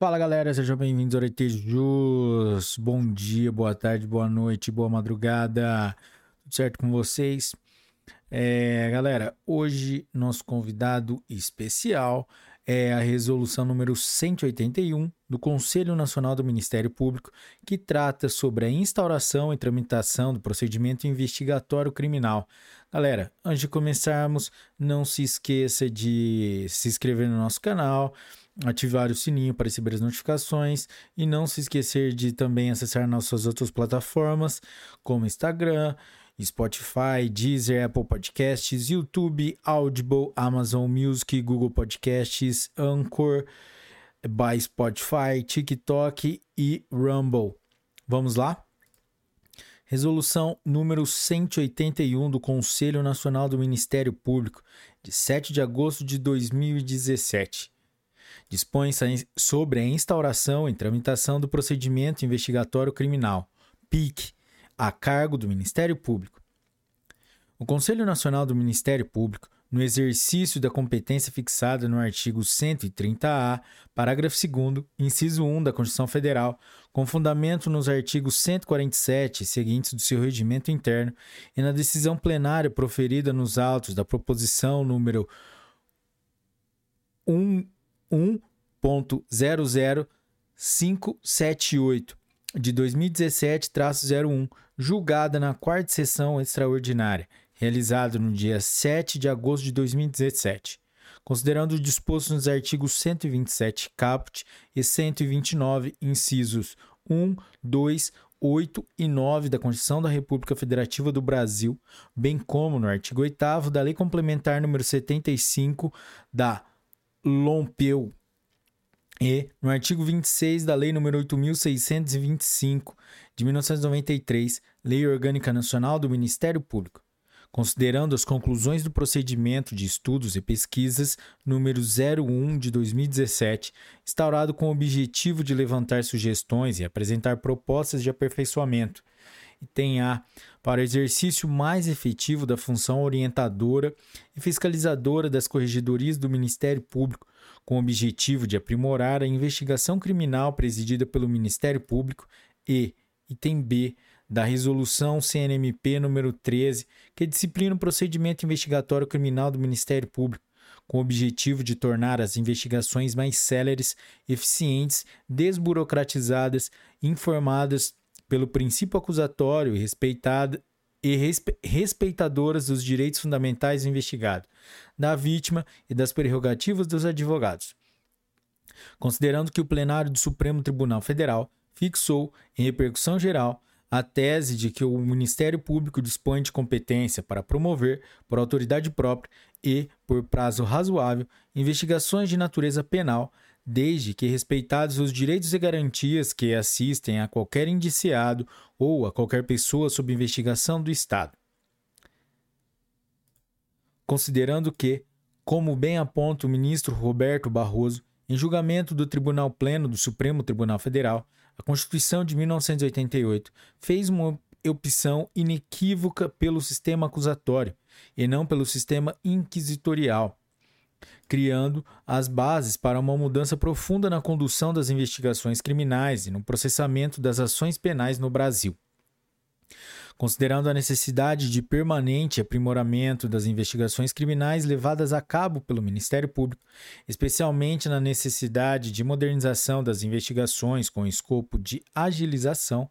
Fala galera, sejam bem-vindos ao Aretejus. Bom dia, boa tarde, boa noite, boa madrugada. Tudo certo com vocês? É, galera, hoje nosso convidado especial é a resolução número 181 do Conselho Nacional do Ministério Público, que trata sobre a instauração e tramitação do procedimento investigatório criminal. Galera, antes de começarmos, não se esqueça de se inscrever no nosso canal, ativar o sininho para receber as notificações e não se esquecer de também acessar nossas outras plataformas, como Instagram, Spotify, Deezer, Apple Podcasts, YouTube, Audible, Amazon Music, Google Podcasts, Anchor, by Spotify, TikTok e Rumble. Vamos lá? Resolução número 181 do Conselho Nacional do Ministério Público, de 7 de agosto de 2017 dispõe sobre a instauração e tramitação do procedimento investigatório criminal, PIC, a cargo do Ministério Público. O Conselho Nacional do Ministério Público, no exercício da competência fixada no artigo 130-A, parágrafo 2, inciso 1 da Constituição Federal, com fundamento nos artigos 147 e seguintes do seu regimento interno e na decisão plenária proferida nos autos da proposição número 1 1.00578 de 2017-01, julgada na quarta sessão extraordinária, realizada no dia 7 de agosto de 2017. Considerando o disposto nos artigos 127 caput e 129 incisos 1, 2, 8 e 9 da Constituição da República Federativa do Brasil, bem como no artigo 8 da Lei Complementar número 75 da Lompeu. E, no artigo 26 da Lei nº 8.625, de 1993, Lei Orgânica Nacional do Ministério Público, considerando as conclusões do procedimento de estudos e pesquisas número 01 de 2017, instaurado com o objetivo de levantar sugestões e apresentar propostas de aperfeiçoamento, e tem A para o exercício mais efetivo da função orientadora e fiscalizadora das corregedorias do Ministério Público, com o objetivo de aprimorar a investigação criminal presidida pelo Ministério Público e, item B, da Resolução CNMP número 13, que disciplina o procedimento investigatório criminal do Ministério Público, com o objetivo de tornar as investigações mais céleres, eficientes, desburocratizadas, informadas pelo princípio acusatório e, e respe, respeitadoras dos direitos fundamentais do investigado, da vítima e das prerrogativas dos advogados. Considerando que o plenário do Supremo Tribunal Federal fixou, em repercussão geral, a tese de que o Ministério Público dispõe de competência para promover, por autoridade própria e por prazo razoável, investigações de natureza penal desde que respeitados os direitos e garantias que assistem a qualquer indiciado ou a qualquer pessoa sob investigação do Estado. Considerando que, como bem aponta o ministro Roberto Barroso, em julgamento do Tribunal Pleno do Supremo Tribunal Federal, a Constituição de 1988 fez uma opção inequívoca pelo sistema acusatório e não pelo sistema inquisitorial criando as bases para uma mudança profunda na condução das investigações criminais e no processamento das ações penais no Brasil. Considerando a necessidade de permanente aprimoramento das investigações criminais levadas a cabo pelo Ministério Público, especialmente na necessidade de modernização das investigações com escopo de agilização,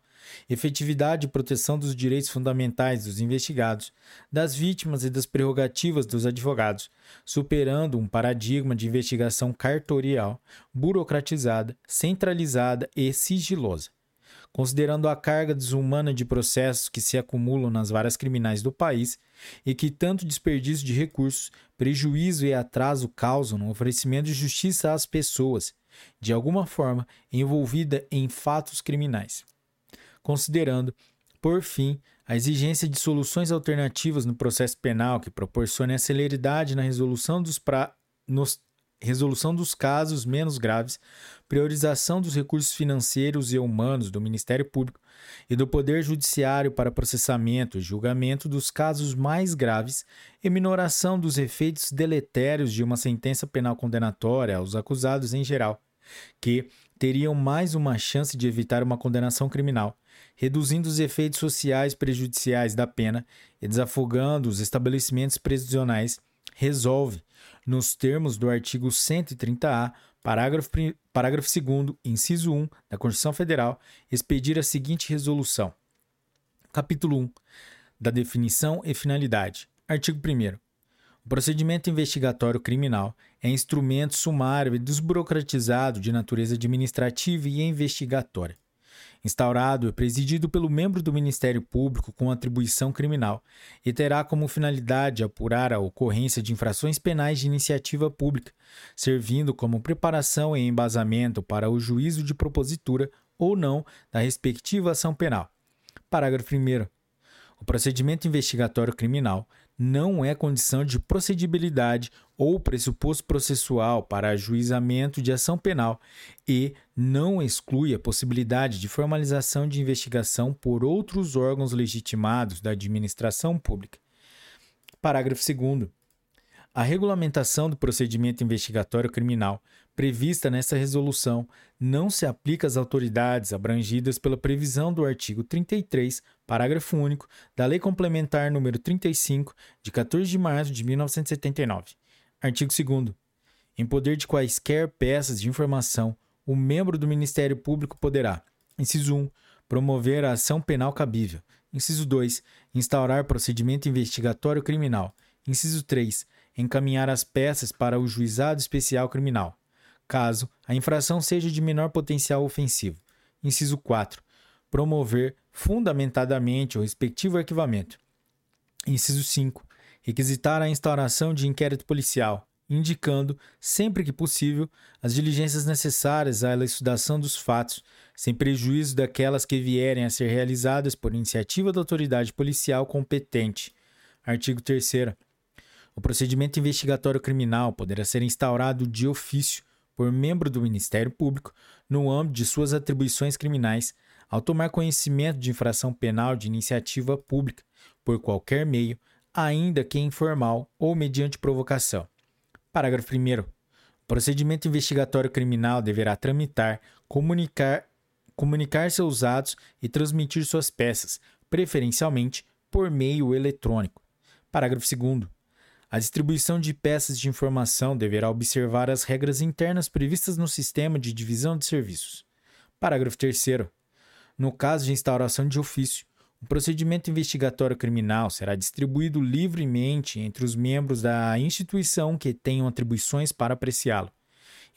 efetividade e proteção dos direitos fundamentais dos investigados, das vítimas e das prerrogativas dos advogados, superando um paradigma de investigação cartorial, burocratizada, centralizada e sigilosa. Considerando a carga desumana de processos que se acumulam nas varas criminais do país e que tanto desperdício de recursos, prejuízo e atraso causam no oferecimento de justiça às pessoas, de alguma forma envolvida em fatos criminais. Considerando, por fim, a exigência de soluções alternativas no processo penal que proporcione a celeridade na resolução dos, pra... Nos... resolução dos casos menos graves, priorização dos recursos financeiros e humanos do Ministério Público e do Poder Judiciário para processamento e julgamento dos casos mais graves e minoração dos efeitos deletérios de uma sentença penal condenatória aos acusados em geral, que, teriam mais uma chance de evitar uma condenação criminal, reduzindo os efeitos sociais prejudiciais da pena e desafogando os estabelecimentos prisionais, resolve, nos termos do artigo 130-A, parágrafo, parágrafo 2, inciso 1 da Constituição Federal, expedir a seguinte resolução. Capítulo 1 da definição e finalidade. Artigo 1. O procedimento investigatório criminal é instrumento sumário e desburocratizado de natureza administrativa e investigatória. Instaurado e presidido pelo membro do Ministério Público com atribuição criminal e terá como finalidade apurar a ocorrência de infrações penais de iniciativa pública, servindo como preparação e embasamento para o juízo de propositura ou não da respectiva ação penal. Parágrafo 1. O procedimento investigatório criminal não é condição de procedibilidade ou pressuposto processual para ajuizamento de ação penal e não exclui a possibilidade de formalização de investigação por outros órgãos legitimados da administração pública. Parágrafo 2. A regulamentação do procedimento investigatório criminal prevista nessa resolução não se aplica às autoridades abrangidas pela previsão do artigo 33, parágrafo único, da Lei Complementar número 35, de 14 de março de 1979. Artigo 2 Em poder de quaisquer peças de informação, o membro do Ministério Público poderá: inciso 1, promover a ação penal cabível; inciso 2, instaurar procedimento investigatório criminal; inciso 3, encaminhar as peças para o juizado especial criminal caso a infração seja de menor potencial ofensivo. Inciso 4. Promover fundamentadamente o respectivo arquivamento. Inciso 5. Requisitar a instauração de inquérito policial, indicando, sempre que possível, as diligências necessárias à elucidação dos fatos, sem prejuízo daquelas que vierem a ser realizadas por iniciativa da autoridade policial competente. Artigo 3. O procedimento investigatório criminal poderá ser instaurado de ofício por membro do Ministério Público no âmbito de suas atribuições criminais ao tomar conhecimento de infração penal de iniciativa pública por qualquer meio, ainda que informal ou mediante provocação. Parágrafo 1. O procedimento investigatório criminal deverá tramitar, comunicar, comunicar seus atos e transmitir suas peças, preferencialmente por meio eletrônico. Parágrafo 2. A distribuição de peças de informação deverá observar as regras internas previstas no sistema de divisão de serviços. Parágrafo 3. No caso de instauração de ofício, o procedimento investigatório criminal será distribuído livremente entre os membros da instituição que tenham atribuições para apreciá-lo,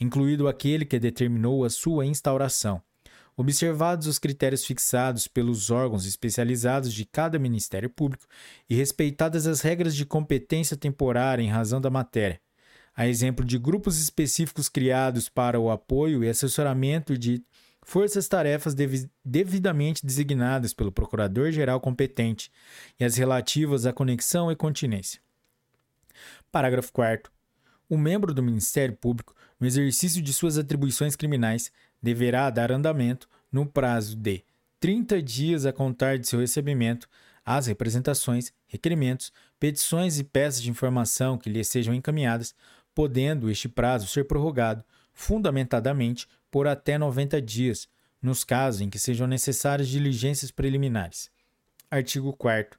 incluído aquele que determinou a sua instauração observados os critérios fixados pelos órgãos especializados de cada Ministério Público e respeitadas as regras de competência temporária em razão da matéria, a exemplo de grupos específicos criados para o apoio e assessoramento de forças-tarefas devidamente designadas pelo Procurador-Geral competente e as relativas à conexão e continência. Parágrafo 4. O membro do Ministério Público, no exercício de suas atribuições criminais, deverá dar andamento, no prazo de 30 dias a contar de seu recebimento, às representações, requerimentos, petições e peças de informação que lhe sejam encaminhadas, podendo este prazo ser prorrogado, fundamentadamente, por até 90 dias, nos casos em que sejam necessárias diligências preliminares. Artigo 4.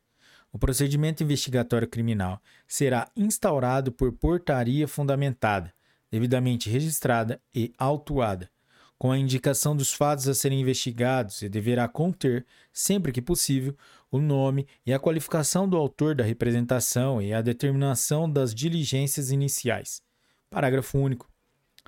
O procedimento investigatório criminal será instaurado por portaria fundamentada, devidamente registrada e autuada, com a indicação dos fatos a serem investigados e deverá conter, sempre que possível, o nome e a qualificação do autor da representação e a determinação das diligências iniciais. Parágrafo único.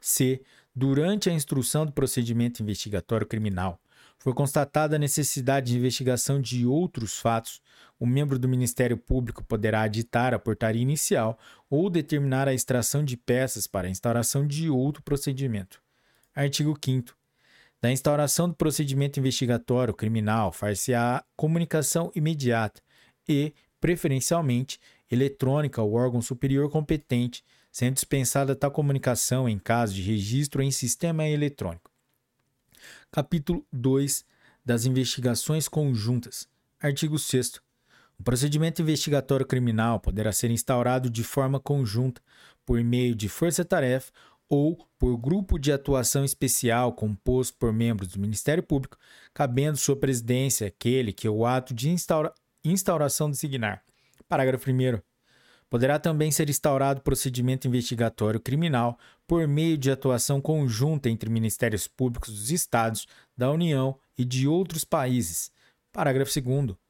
C. Durante a instrução do procedimento investigatório criminal, for constatada a necessidade de investigação de outros fatos, o membro do Ministério Público poderá ditar a portaria inicial ou determinar a extração de peças para a instauração de outro procedimento. Artigo 5 Da instauração do procedimento investigatório criminal far-se-á comunicação imediata e, preferencialmente, eletrônica ao órgão superior competente, sendo dispensada tal comunicação em caso de registro em sistema eletrônico. Capítulo 2 das investigações conjuntas. Artigo 6 o procedimento investigatório criminal poderá ser instaurado de forma conjunta, por meio de força-tarefa ou por grupo de atuação especial composto por membros do Ministério Público, cabendo sua presidência aquele que o ato de instaura instauração designar. Parágrafo 1. Poderá também ser instaurado procedimento investigatório criminal por meio de atuação conjunta entre ministérios públicos dos Estados, da União e de outros países. Parágrafo 2.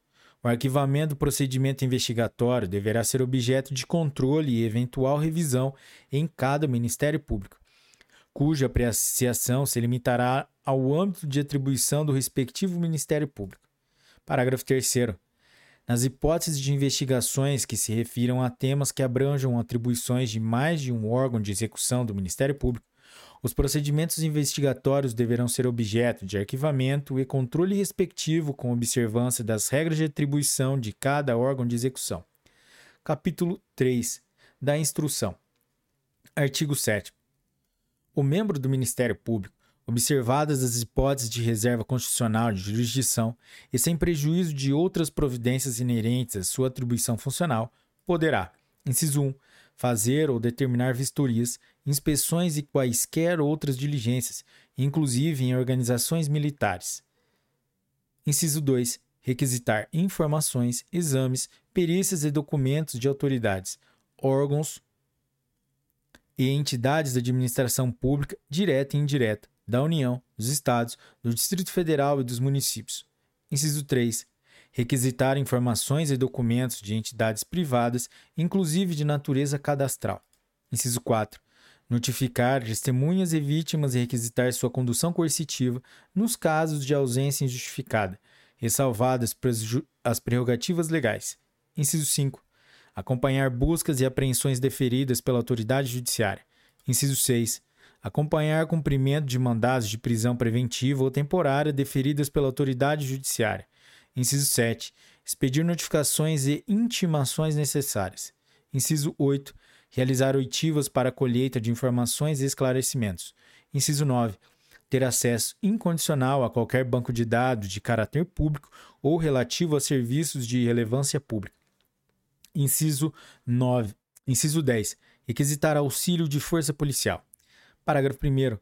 O arquivamento do procedimento investigatório deverá ser objeto de controle e eventual revisão em cada Ministério Público, cuja apreciação se limitará ao âmbito de atribuição do respectivo Ministério Público. Parágrafo 3. Nas hipóteses de investigações que se refiram a temas que abranjam atribuições de mais de um órgão de execução do Ministério Público, os procedimentos investigatórios deverão ser objeto de arquivamento e controle respectivo com observância das regras de atribuição de cada órgão de execução. Capítulo 3 da Instrução. Artigo 7. O membro do Ministério Público, observadas as hipóteses de reserva constitucional de jurisdição e sem prejuízo de outras providências inerentes à sua atribuição funcional, poderá, inciso 1, fazer ou determinar vistorias, inspeções e quaisquer outras diligências, inclusive em organizações militares. Inciso 2. Requisitar informações, exames, perícias e documentos de autoridades, órgãos e entidades da administração pública, direta e indireta, da União, dos Estados, do Distrito Federal e dos municípios. Inciso 3 requisitar informações e documentos de entidades privadas, inclusive de natureza cadastral. Inciso 4. Notificar testemunhas e vítimas e requisitar sua condução coercitiva nos casos de ausência injustificada, ressalvadas as prerrogativas legais. Inciso 5. Acompanhar buscas e apreensões deferidas pela autoridade judiciária. Inciso 6. Acompanhar cumprimento de mandados de prisão preventiva ou temporária deferidas pela autoridade judiciária. Inciso 7. Expedir notificações e intimações necessárias. Inciso 8. Realizar oitivas para a colheita de informações e esclarecimentos. Inciso 9. Ter acesso incondicional a qualquer banco de dados de caráter público ou relativo a serviços de relevância pública. Inciso 9. Inciso 10. Requisitar auxílio de força policial. Parágrafo 1.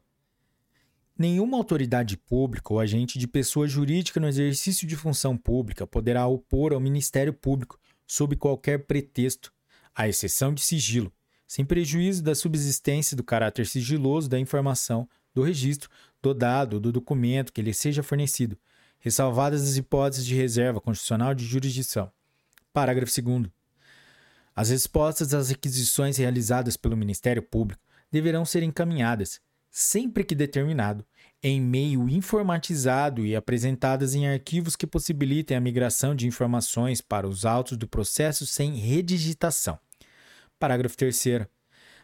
Nenhuma autoridade pública ou agente de pessoa jurídica no exercício de função pública poderá opor ao Ministério Público, sob qualquer pretexto, à exceção de sigilo, sem prejuízo da subsistência do caráter sigiloso da informação, do registro, do dado ou do documento que lhe seja fornecido, ressalvadas as hipóteses de reserva constitucional de jurisdição. Parágrafo 2. As respostas às requisições realizadas pelo Ministério Público deverão ser encaminhadas, sempre que determinado, em meio informatizado e apresentadas em arquivos que possibilitem a migração de informações para os autos do processo sem redigitação. Parágrafo 3.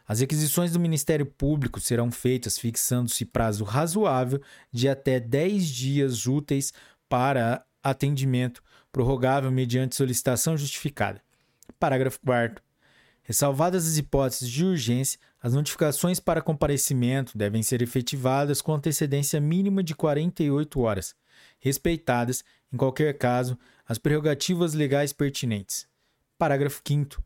As requisições do Ministério Público serão feitas fixando-se prazo razoável de até 10 dias úteis para atendimento, prorrogável mediante solicitação justificada. Parágrafo 4. Ressalvadas as hipóteses de urgência, as notificações para comparecimento devem ser efetivadas com antecedência mínima de 48 horas, respeitadas, em qualquer caso, as prerrogativas legais pertinentes. Parágrafo 5.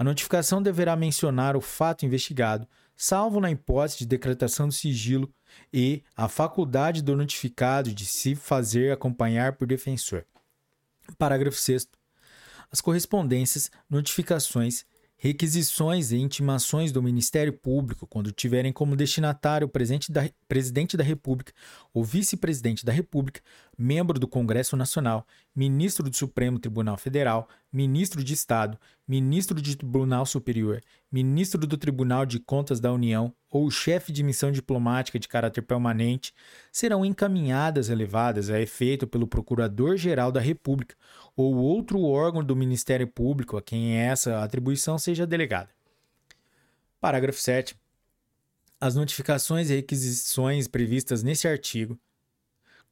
A notificação deverá mencionar o fato investigado, salvo na hipótese de decretação do sigilo, e a faculdade do notificado de se fazer acompanhar por defensor. Parágrafo 6. As correspondências, notificações requisições e intimações do Ministério Público quando tiverem como destinatário o da, presidente da República ou vice-presidente da República, membro do Congresso Nacional, ministro do Supremo Tribunal Federal, ministro de Estado, ministro do Tribunal Superior, ministro do Tribunal de Contas da União ou chefe de missão diplomática de caráter permanente, serão encaminhadas e levadas a efeito pelo Procurador-Geral da República ou outro órgão do Ministério Público a quem essa atribuição seja delegada. Parágrafo 7. As notificações e requisições previstas nesse artigo,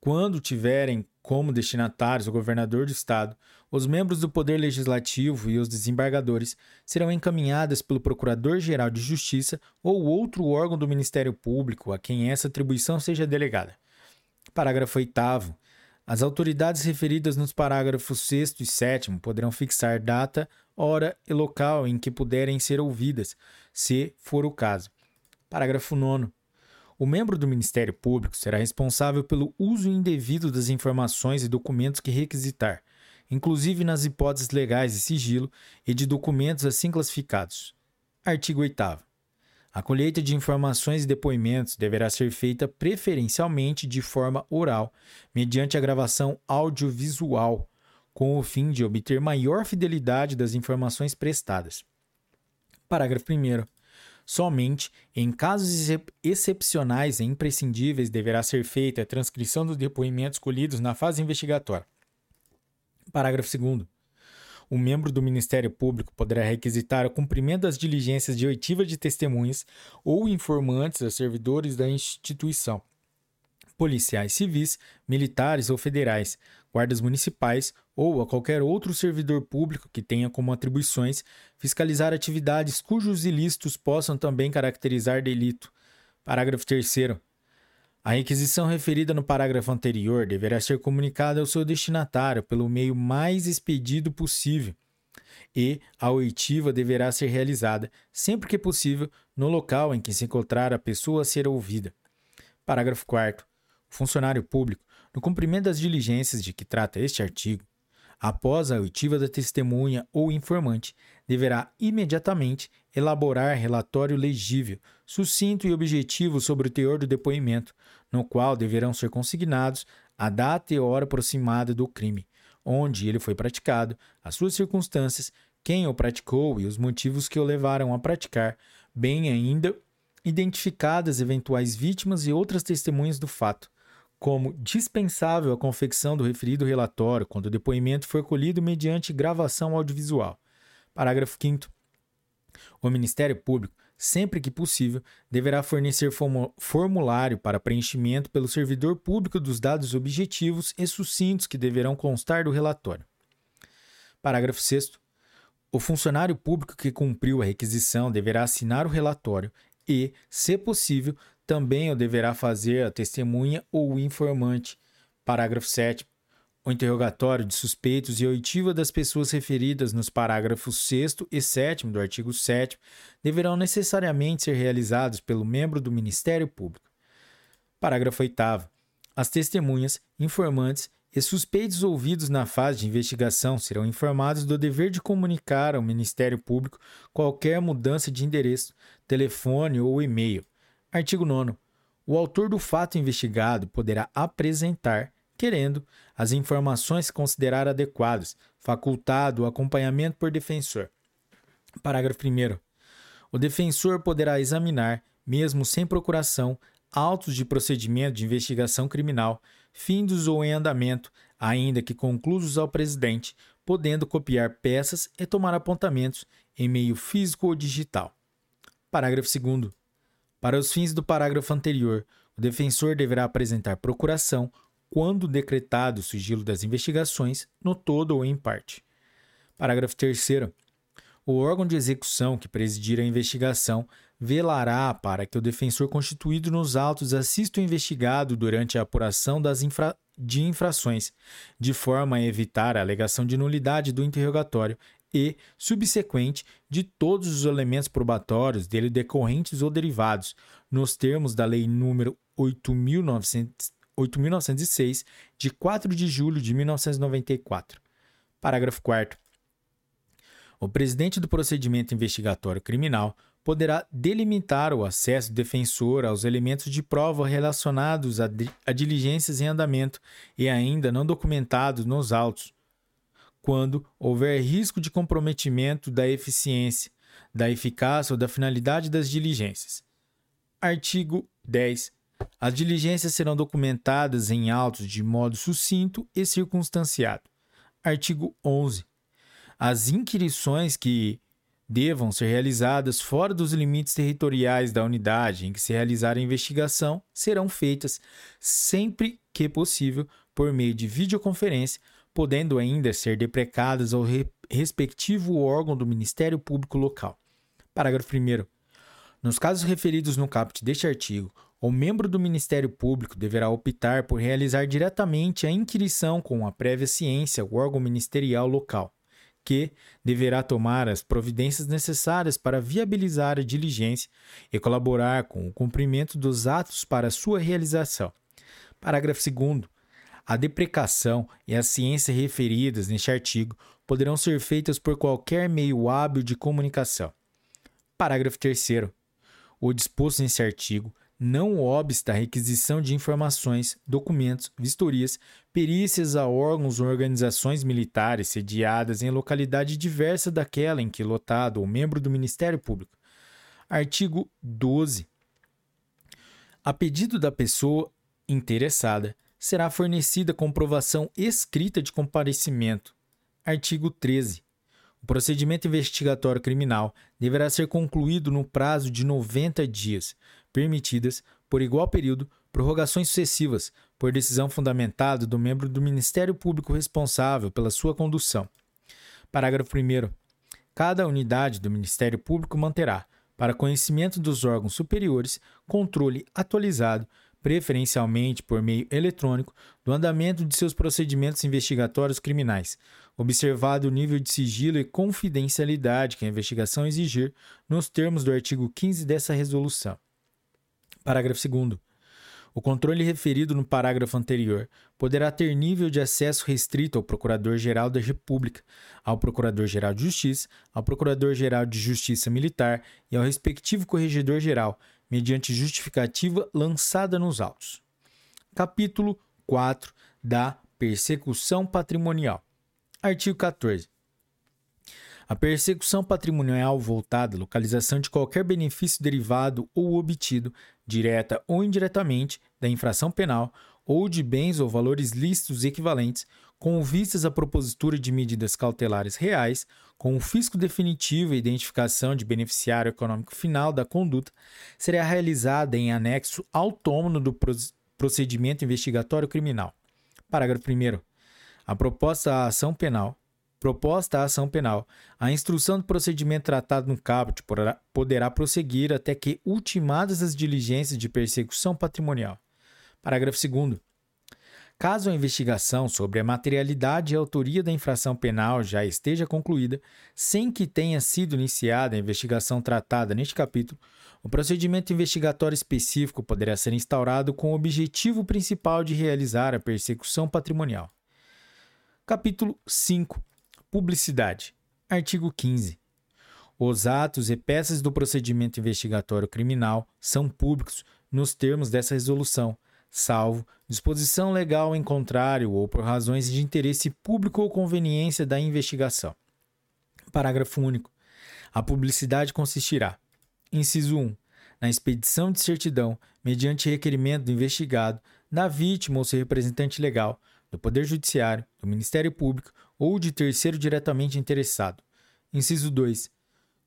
quando tiverem como destinatários o governador do Estado, os membros do Poder Legislativo e os desembargadores, serão encaminhadas pelo Procurador-Geral de Justiça ou outro órgão do Ministério Público a quem essa atribuição seja delegada. Parágrafo 8. As autoridades referidas nos parágrafos 6 e 7 poderão fixar data, hora e local em que puderem ser ouvidas, se for o caso. Parágrafo 9. O membro do Ministério Público será responsável pelo uso indevido das informações e documentos que requisitar, inclusive nas hipóteses legais de sigilo e de documentos assim classificados. Artigo 8. A colheita de informações e depoimentos deverá ser feita preferencialmente de forma oral, mediante a gravação audiovisual, com o fim de obter maior fidelidade das informações prestadas. Parágrafo 1. Somente em casos excepcionais e imprescindíveis deverá ser feita a transcrição dos depoimentos colhidos na fase investigatória. Parágrafo 2. O membro do Ministério Público poderá requisitar o cumprimento das diligências de oitiva de testemunhas ou informantes a servidores da instituição, policiais civis, militares ou federais, guardas municipais ou a qualquer outro servidor público que tenha como atribuições fiscalizar atividades cujos ilícitos possam também caracterizar delito. Parágrafo 3. A requisição referida no parágrafo anterior deverá ser comunicada ao seu destinatário pelo meio mais expedido possível e a oitiva deverá ser realizada, sempre que possível, no local em que se encontrar a pessoa a ser ouvida. Parágrafo 4. O funcionário público, no cumprimento das diligências de que trata este artigo, após a oitiva da testemunha ou informante, deverá imediatamente elaborar relatório legível, sucinto e objetivo sobre o teor do depoimento, no qual deverão ser consignados a data e hora aproximada do crime, onde ele foi praticado, as suas circunstâncias, quem o praticou e os motivos que o levaram a praticar, bem ainda identificadas eventuais vítimas e outras testemunhas do fato, como dispensável a confecção do referido relatório quando o depoimento for colhido mediante gravação audiovisual. Parágrafo 5 O Ministério Público sempre que possível, deverá fornecer formulário para preenchimento pelo servidor público dos dados objetivos e sucintos que deverão constar do relatório. Parágrafo 6. O funcionário público que cumpriu a requisição deverá assinar o relatório e, se possível, também o deverá fazer a testemunha ou o informante. Parágrafo 7. O interrogatório de suspeitos e oitiva das pessoas referidas nos parágrafos 6 e 7 do artigo 7 deverão necessariamente ser realizados pelo membro do Ministério Público. Parágrafo 8. As testemunhas, informantes e suspeitos ouvidos na fase de investigação serão informados do dever de comunicar ao Ministério Público qualquer mudança de endereço, telefone ou e-mail. Artigo 9. O autor do fato investigado poderá apresentar querendo as informações se considerar adequadas, facultado o acompanhamento por defensor. Parágrafo 1. O defensor poderá examinar, mesmo sem procuração, autos de procedimento de investigação criminal, findos ou em andamento, ainda que conclusos ao presidente, podendo copiar peças e tomar apontamentos em meio físico ou digital. Parágrafo 2. Para os fins do parágrafo anterior, o defensor deverá apresentar procuração quando decretado o sigilo das investigações, no todo ou em parte. Parágrafo 3. O órgão de execução que presidir a investigação velará para que o defensor constituído nos autos assista o investigado durante a apuração das infra de infrações, de forma a evitar a alegação de nulidade do interrogatório e, subsequente, de todos os elementos probatórios dele decorrentes ou derivados, nos termos da Lei nº 8.900 8.906, de 4 de julho de 1994. Parágrafo 4. O presidente do procedimento investigatório criminal poderá delimitar o acesso do defensor aos elementos de prova relacionados a diligências em andamento e ainda não documentados nos autos, quando houver risco de comprometimento da eficiência, da eficácia ou da finalidade das diligências. Artigo 10 as diligências serão documentadas em autos de modo sucinto e circunstanciado. Artigo 11. As inquirições que devam ser realizadas fora dos limites territoriais da unidade em que se realizar a investigação serão feitas, sempre que possível, por meio de videoconferência, podendo ainda ser deprecadas ao re respectivo órgão do Ministério Público local. Parágrafo 1. Nos casos referidos no caput deste artigo, o membro do Ministério Público deverá optar por realizar diretamente a inquirição com a prévia ciência ao órgão ministerial local, que deverá tomar as providências necessárias para viabilizar a diligência e colaborar com o cumprimento dos atos para sua realização. Parágrafo 2. A deprecação e a ciência referidas neste artigo poderão ser feitas por qualquer meio hábil de comunicação. Parágrafo 3. O disposto nesse artigo não obsta a requisição de informações, documentos, vistorias, perícias a órgãos ou organizações militares sediadas em localidade diversa daquela em que lotado ou membro do Ministério Público. Artigo 12. A pedido da pessoa interessada, será fornecida comprovação escrita de comparecimento. Artigo 13. O procedimento investigatório criminal deverá ser concluído no prazo de 90 dias, permitidas, por igual período, prorrogações sucessivas, por decisão fundamentada do membro do Ministério Público responsável pela sua condução. Parágrafo 1. Cada unidade do Ministério Público manterá, para conhecimento dos órgãos superiores, controle atualizado, preferencialmente por meio eletrônico, do andamento de seus procedimentos investigatórios criminais, observado o nível de sigilo e confidencialidade que a investigação exigir, nos termos do artigo 15 dessa resolução. Parágrafo 2. O controle referido no parágrafo anterior poderá ter nível de acesso restrito ao Procurador-Geral da República, ao Procurador-Geral de Justiça, ao Procurador-Geral de Justiça Militar e ao respectivo Corregedor-Geral, mediante justificativa lançada nos autos. Capítulo 4 da Persecução Patrimonial. Artigo 14. A persecução patrimonial voltada à localização de qualquer benefício derivado ou obtido, direta ou indiretamente, da infração penal ou de bens ou valores lícitos equivalentes, com vistas à propositura de medidas cautelares reais, com o fisco definitivo e identificação de beneficiário econômico final da conduta, será realizada em anexo autônomo do procedimento investigatório criminal. Parágrafo 1. A proposta à ação penal proposta a ação penal. A instrução do procedimento tratado no caput poderá prosseguir até que ultimadas as diligências de persecução patrimonial. Parágrafo 2. Caso a investigação sobre a materialidade e autoria da infração penal já esteja concluída, sem que tenha sido iniciada a investigação tratada neste capítulo, o procedimento investigatório específico poderá ser instaurado com o objetivo principal de realizar a persecução patrimonial. Capítulo 5 Publicidade. Artigo 15. Os atos e peças do procedimento investigatório criminal são públicos nos termos dessa resolução, salvo disposição legal em contrário ou por razões de interesse público ou conveniência da investigação. Parágrafo único. A publicidade consistirá: inciso 1. Na expedição de certidão, mediante requerimento do investigado, da vítima ou seu representante legal, do Poder Judiciário, do Ministério Público ou de terceiro diretamente interessado. Inciso 2.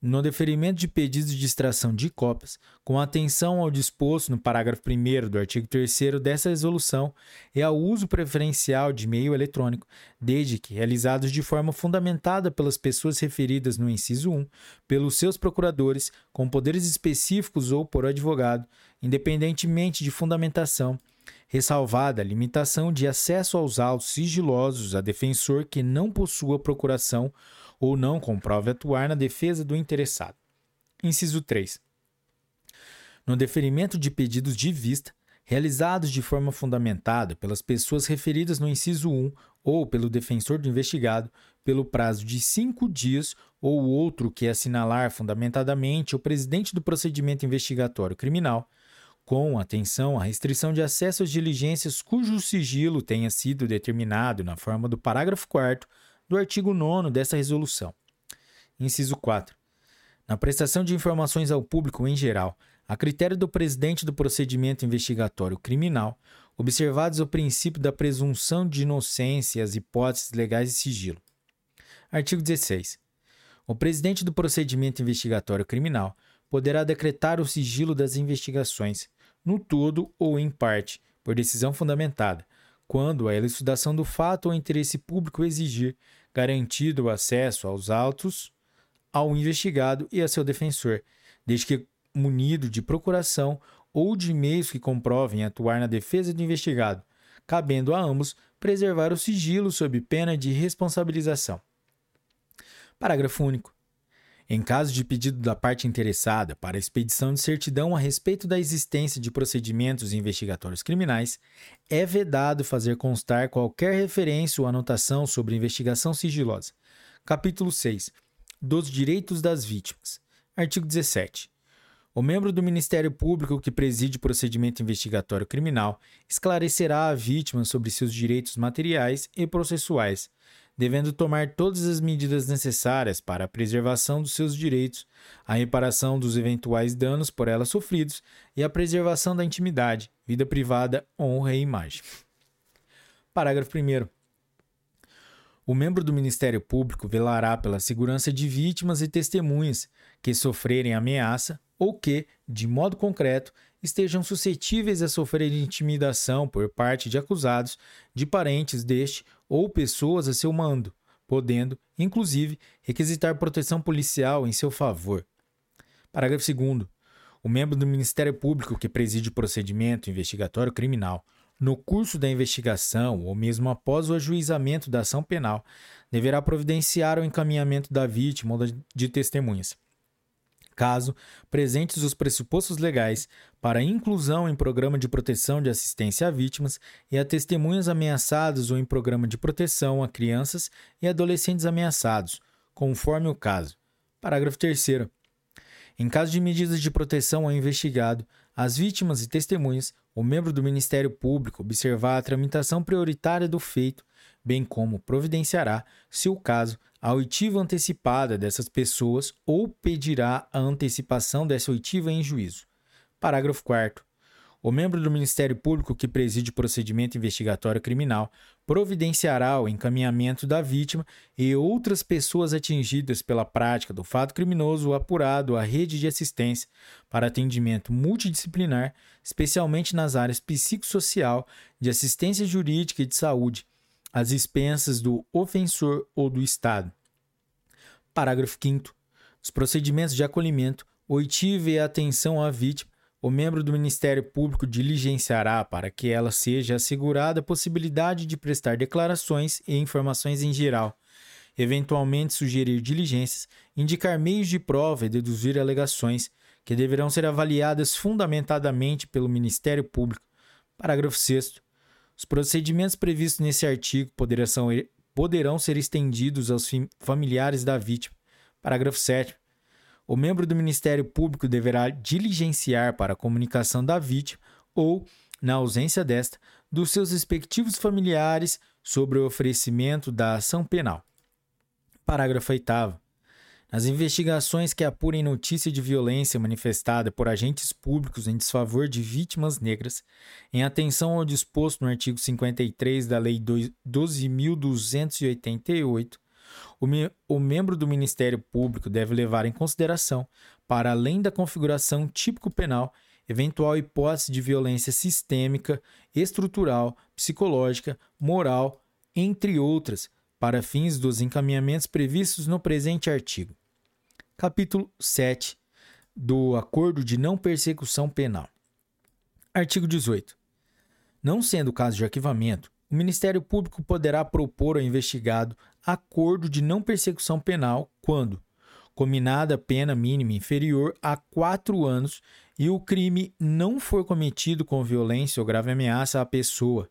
No deferimento de pedidos de extração de cópias, com atenção ao disposto no parágrafo 1 do artigo 3 dessa resolução e ao uso preferencial de meio eletrônico, desde que realizados de forma fundamentada pelas pessoas referidas no inciso 1, pelos seus procuradores, com poderes específicos ou por advogado, independentemente de fundamentação, ressalvada a limitação de acesso aos autos sigilosos a defensor que não possua procuração ou não comprove atuar na defesa do interessado. Inciso 3. No deferimento de pedidos de vista, realizados de forma fundamentada pelas pessoas referidas no inciso 1 ou pelo defensor do investigado, pelo prazo de cinco dias ou outro que assinalar fundamentadamente o presidente do procedimento investigatório criminal, com atenção à restrição de acesso às diligências cujo sigilo tenha sido determinado na forma do parágrafo 4 do artigo 9 dessa resolução. Inciso 4. Na prestação de informações ao público em geral, a critério do presidente do procedimento investigatório criminal, observados o princípio da presunção de inocência e as hipóteses legais de sigilo. Artigo 16. O presidente do procedimento investigatório criminal poderá decretar o sigilo das investigações, no todo ou em parte, por decisão fundamentada, quando a elucidação do fato ou interesse público exigir, garantido o acesso aos autos ao investigado e a seu defensor, desde que munido de procuração ou de meios que comprovem atuar na defesa do investigado, cabendo a ambos preservar o sigilo sob pena de responsabilização. Parágrafo único. Em caso de pedido da parte interessada para expedição de certidão a respeito da existência de procedimentos investigatórios criminais, é vedado fazer constar qualquer referência ou anotação sobre investigação sigilosa. Capítulo 6. Dos direitos das vítimas. Artigo 17. O membro do Ministério Público que preside procedimento investigatório criminal esclarecerá a vítima sobre seus direitos materiais e processuais, devendo tomar todas as medidas necessárias para a preservação dos seus direitos, a reparação dos eventuais danos por ela sofridos e a preservação da intimidade, vida privada, honra e imagem. Parágrafo 1. O membro do Ministério Público velará pela segurança de vítimas e testemunhas que sofrerem ameaça ou que, de modo concreto, estejam suscetíveis a sofrer intimidação por parte de acusados, de parentes deste ou pessoas a seu mando, podendo, inclusive, requisitar proteção policial em seu favor. Parágrafo 2. O membro do Ministério Público que preside o procedimento investigatório criminal, no curso da investigação ou mesmo após o ajuizamento da ação penal, deverá providenciar o encaminhamento da vítima ou de testemunhas caso presentes os pressupostos legais para inclusão em programa de proteção de assistência a vítimas e a testemunhas ameaçadas ou em programa de proteção a crianças e adolescentes ameaçados, conforme o caso. Parágrafo 3. Em caso de medidas de proteção ao investigado, as vítimas e testemunhas, o membro do Ministério Público observar a tramitação prioritária do feito, bem como providenciará, se o caso, a oitiva antecipada dessas pessoas ou pedirá a antecipação dessa oitiva em juízo. Parágrafo 4. O membro do Ministério Público que preside o procedimento investigatório criminal providenciará o encaminhamento da vítima e outras pessoas atingidas pela prática do fato criminoso apurado à rede de assistência para atendimento multidisciplinar, especialmente nas áreas psicossocial, de assistência jurídica e de saúde, às expensas do ofensor ou do Estado. Parágrafo 5. Os procedimentos de acolhimento, oitiva e atenção à vítima, o membro do Ministério Público diligenciará para que ela seja assegurada a possibilidade de prestar declarações e informações em geral, eventualmente sugerir diligências, indicar meios de prova e deduzir alegações, que deverão ser avaliadas fundamentadamente pelo Ministério Público. Parágrafo 6. Os procedimentos previstos nesse artigo poderão, poderão ser estendidos aos familiares da vítima. Parágrafo 7. O membro do Ministério Público deverá diligenciar para a comunicação da vítima ou, na ausência desta, dos seus respectivos familiares sobre o oferecimento da ação penal. Parágrafo 8. Nas investigações que apurem notícia de violência manifestada por agentes públicos em desfavor de vítimas negras, em atenção ao disposto no artigo 53 da Lei 12.288, o, o membro do Ministério Público deve levar em consideração, para além da configuração típico-penal, eventual hipótese de violência sistêmica, estrutural, psicológica, moral, entre outras, para fins dos encaminhamentos previstos no presente artigo capítulo 7 do Acordo de Não Persecução Penal. Artigo 18. Não sendo caso de arquivamento, o Ministério Público poderá propor ao investigado acordo de não persecução penal quando combinada pena mínima inferior a quatro anos e o crime não for cometido com violência ou grave ameaça à pessoa,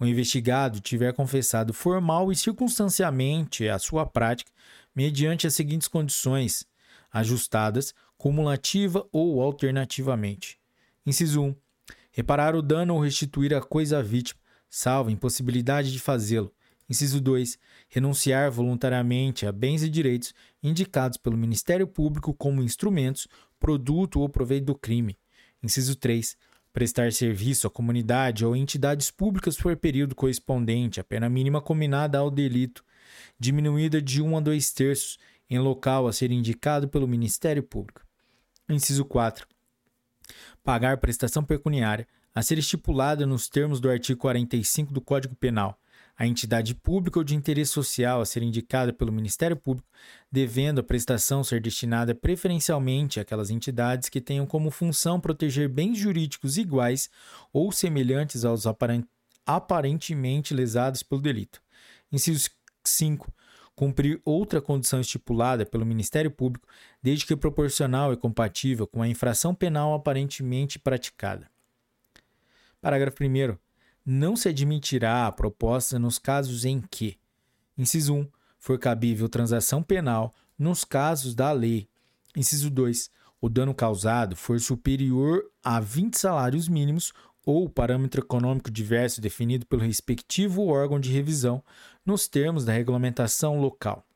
o investigado tiver confessado formal e circunstancialmente a sua prática mediante as seguintes condições ajustadas, cumulativa ou alternativamente. Inciso 1. Reparar o dano ou restituir a coisa à vítima, salvo impossibilidade de fazê-lo. Inciso 2. Renunciar voluntariamente a bens e direitos indicados pelo Ministério Público como instrumentos, produto ou proveito do crime. Inciso 3. Prestar serviço à comunidade ou entidades públicas por período correspondente à pena mínima combinada ao delito, diminuída de 1 a 2 terços, em local a ser indicado pelo Ministério Público. Inciso 4. Pagar prestação pecuniária a ser estipulada nos termos do artigo 45 do Código Penal, a entidade pública ou de interesse social a ser indicada pelo Ministério Público, devendo a prestação ser destinada preferencialmente àquelas entidades que tenham como função proteger bens jurídicos iguais ou semelhantes aos aparentemente lesados pelo delito. Inciso 5 cumprir outra condição estipulada pelo Ministério Público, desde que proporcional e compatível com a infração penal aparentemente praticada. Parágrafo 1. Não se admitirá a proposta nos casos em que, inciso 1, for cabível transação penal nos casos da lei. Inciso 2, o dano causado for superior a 20 salários mínimos ou parâmetro econômico diverso definido pelo respectivo órgão de revisão nos termos da regulamentação local.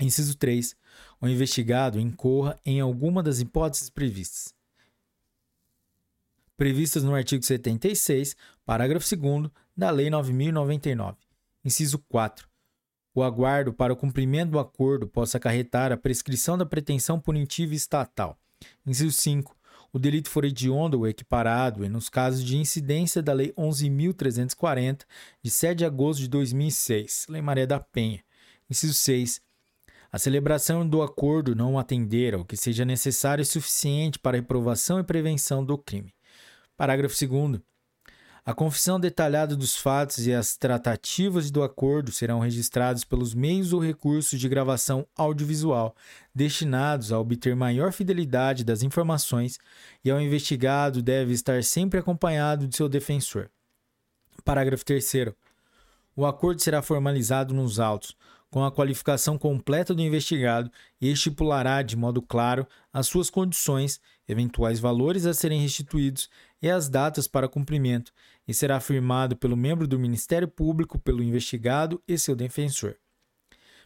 Inciso 3. O investigado incorra em alguma das hipóteses previstas. Previstas no artigo 76, parágrafo 2 da Lei 9099. Inciso 4. O aguardo para o cumprimento do acordo possa acarretar a prescrição da pretensão punitiva estatal. Inciso 5 o delito for hediondo ou equiparado, e nos casos de incidência da Lei 11.340, de 7 de agosto de 2006, Lei Maria da Penha. Inciso 6. A celebração do acordo não atender ao que seja necessário e suficiente para a reprovação e prevenção do crime. Parágrafo 2. A confissão detalhada dos fatos e as tratativas do acordo serão registrados pelos meios ou recursos de gravação audiovisual destinados a obter maior fidelidade das informações e ao investigado deve estar sempre acompanhado de seu defensor. Parágrafo 3 O acordo será formalizado nos autos, com a qualificação completa do investigado e estipulará de modo claro as suas condições, eventuais valores a serem restituídos e as datas para cumprimento, e será afirmado pelo membro do Ministério Público, pelo investigado e seu defensor.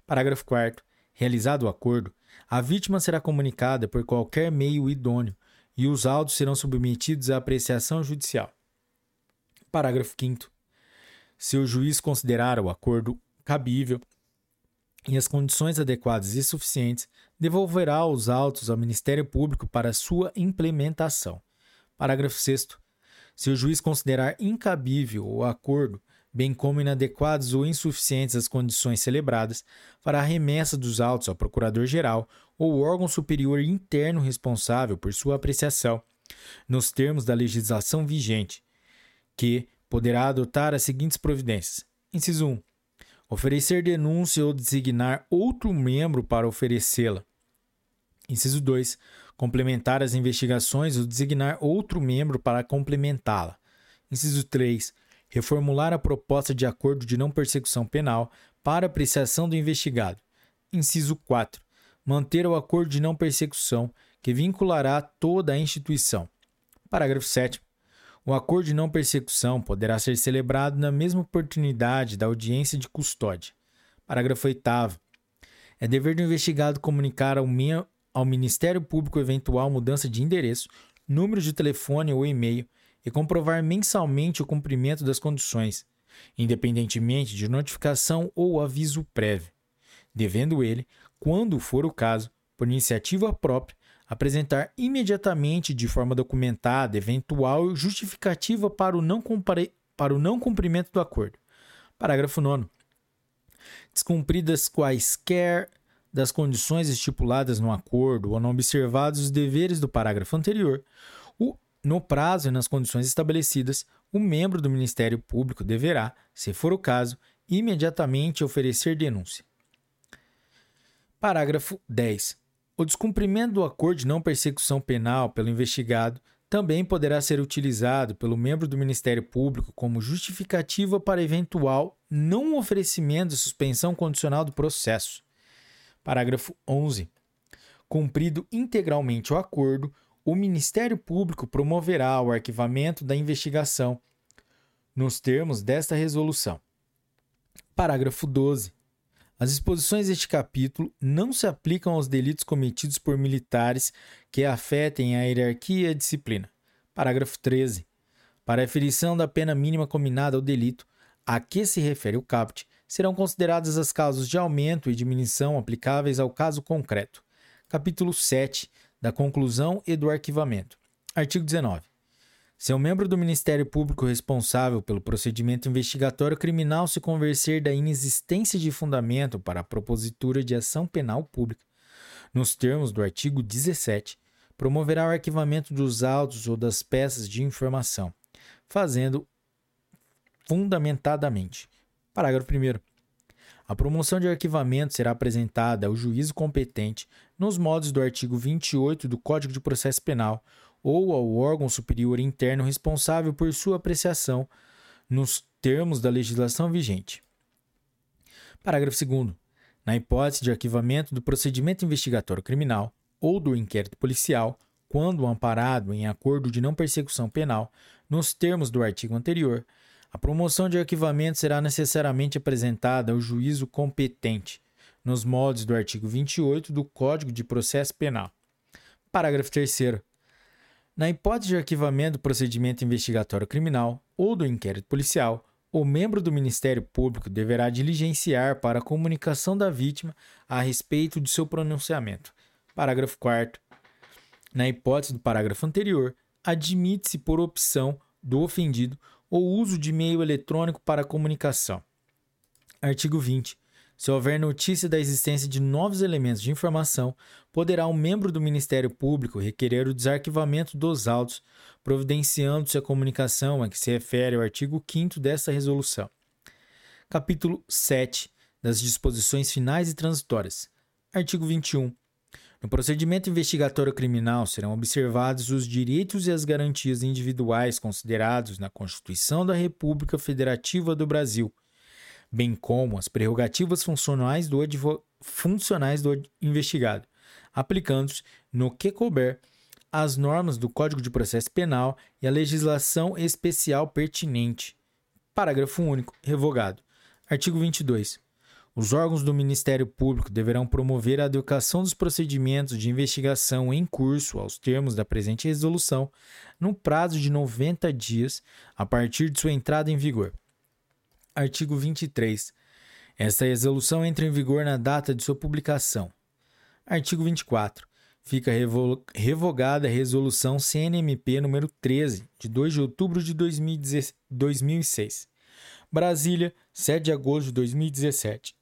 Parágrafo 4. Realizado o acordo, a vítima será comunicada por qualquer meio idôneo e os autos serão submetidos à apreciação judicial. Parágrafo 5. Se o juiz considerar o acordo cabível e as condições adequadas e suficientes, devolverá os autos ao Ministério Público para sua implementação. Parágrafo 6. Se o juiz considerar incabível o acordo, bem como inadequadas ou insuficientes as condições celebradas, fará remessa dos autos ao Procurador-Geral ou órgão superior interno responsável por sua apreciação, nos termos da legislação vigente, que poderá adotar as seguintes providências: inciso 1. Oferecer denúncia ou designar outro membro para oferecê-la. Inciso 2 complementar as investigações ou designar outro membro para complementá-la. Inciso 3. Reformular a proposta de acordo de não persecução penal para apreciação do investigado. Inciso 4. Manter o acordo de não persecução, que vinculará toda a instituição. Parágrafo 7. O acordo de não persecução poderá ser celebrado na mesma oportunidade da audiência de custódia. Parágrafo 8. É dever do investigado comunicar ao, ao Ministério Público eventual mudança de endereço, número de telefone ou e-mail e comprovar mensalmente o cumprimento das condições, independentemente de notificação ou aviso prévio, devendo ele, quando for o caso, por iniciativa própria, apresentar imediatamente de forma documentada eventual justificativa para o não, compare... para o não cumprimento do acordo. Parágrafo 9. Descumpridas quaisquer das condições estipuladas no acordo ou não observados os deveres do parágrafo anterior, o, no prazo e nas condições estabelecidas, o membro do Ministério Público deverá, se for o caso, imediatamente oferecer denúncia. Parágrafo 10. O descumprimento do acordo de não persecução penal pelo investigado também poderá ser utilizado pelo membro do Ministério Público como justificativa para eventual não oferecimento de suspensão condicional do processo Parágrafo 11. Cumprido integralmente o acordo, o Ministério Público promoverá o arquivamento da investigação nos termos desta resolução. Parágrafo 12. As disposições deste capítulo não se aplicam aos delitos cometidos por militares que afetem a hierarquia e a disciplina. Parágrafo 13. Para a aferição da pena mínima combinada ao delito a que se refere o caput, serão consideradas as causas de aumento e diminuição aplicáveis ao caso concreto. Capítulo 7 da conclusão e do arquivamento. Artigo 19. Se o membro do Ministério Público responsável pelo procedimento investigatório criminal se convencer da inexistência de fundamento para a propositura de ação penal pública, nos termos do artigo 17, promoverá o arquivamento dos autos ou das peças de informação, fazendo fundamentadamente Parágrafo 1. A promoção de arquivamento será apresentada ao juízo competente nos modos do artigo 28 do Código de Processo Penal ou ao órgão superior interno responsável por sua apreciação nos termos da legislação vigente. Parágrafo 2. Na hipótese de arquivamento do procedimento investigatório criminal ou do inquérito policial, quando amparado em acordo de não persecução penal, nos termos do artigo anterior, a promoção de arquivamento será necessariamente apresentada ao juízo competente, nos moldes do artigo 28 do Código de Processo Penal. Parágrafo 3. Na hipótese de arquivamento do procedimento investigatório criminal ou do inquérito policial, o membro do Ministério Público deverá diligenciar para a comunicação da vítima a respeito de seu pronunciamento. Parágrafo 4. Na hipótese do parágrafo anterior, admite-se por opção do ofendido o uso de meio eletrônico para comunicação. Artigo 20. Se houver notícia da existência de novos elementos de informação, poderá um membro do Ministério Público requerer o desarquivamento dos autos, providenciando-se a comunicação a que se refere o artigo 5 desta resolução. Capítulo 7 das disposições finais e transitórias. Artigo 21. No procedimento investigatório criminal serão observados os direitos e as garantias individuais considerados na Constituição da República Federativa do Brasil, bem como as prerrogativas funcionais do, funcionais do investigado, aplicando-se, no que couber, as normas do Código de Processo Penal e a legislação especial pertinente. Parágrafo único. Revogado. Artigo 22. Os órgãos do Ministério Público deverão promover a adequação dos procedimentos de investigação em curso aos termos da presente resolução, no prazo de 90 dias a partir de sua entrada em vigor. Artigo 23. Esta resolução entra em vigor na data de sua publicação. Artigo 24. Fica revogada a resolução CNMP número 13, de 2 de outubro de 2006. Brasília, 7 de agosto de 2017.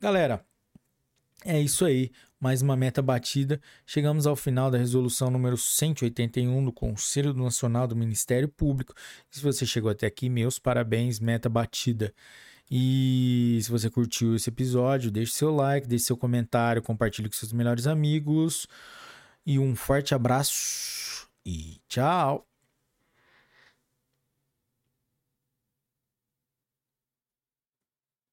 Galera, é isso aí. Mais uma meta batida. Chegamos ao final da resolução número 181 do Conselho Nacional do Ministério Público. Se você chegou até aqui, meus parabéns, meta batida. E se você curtiu esse episódio, deixe seu like, deixe seu comentário, compartilhe com seus melhores amigos. E um forte abraço e tchau!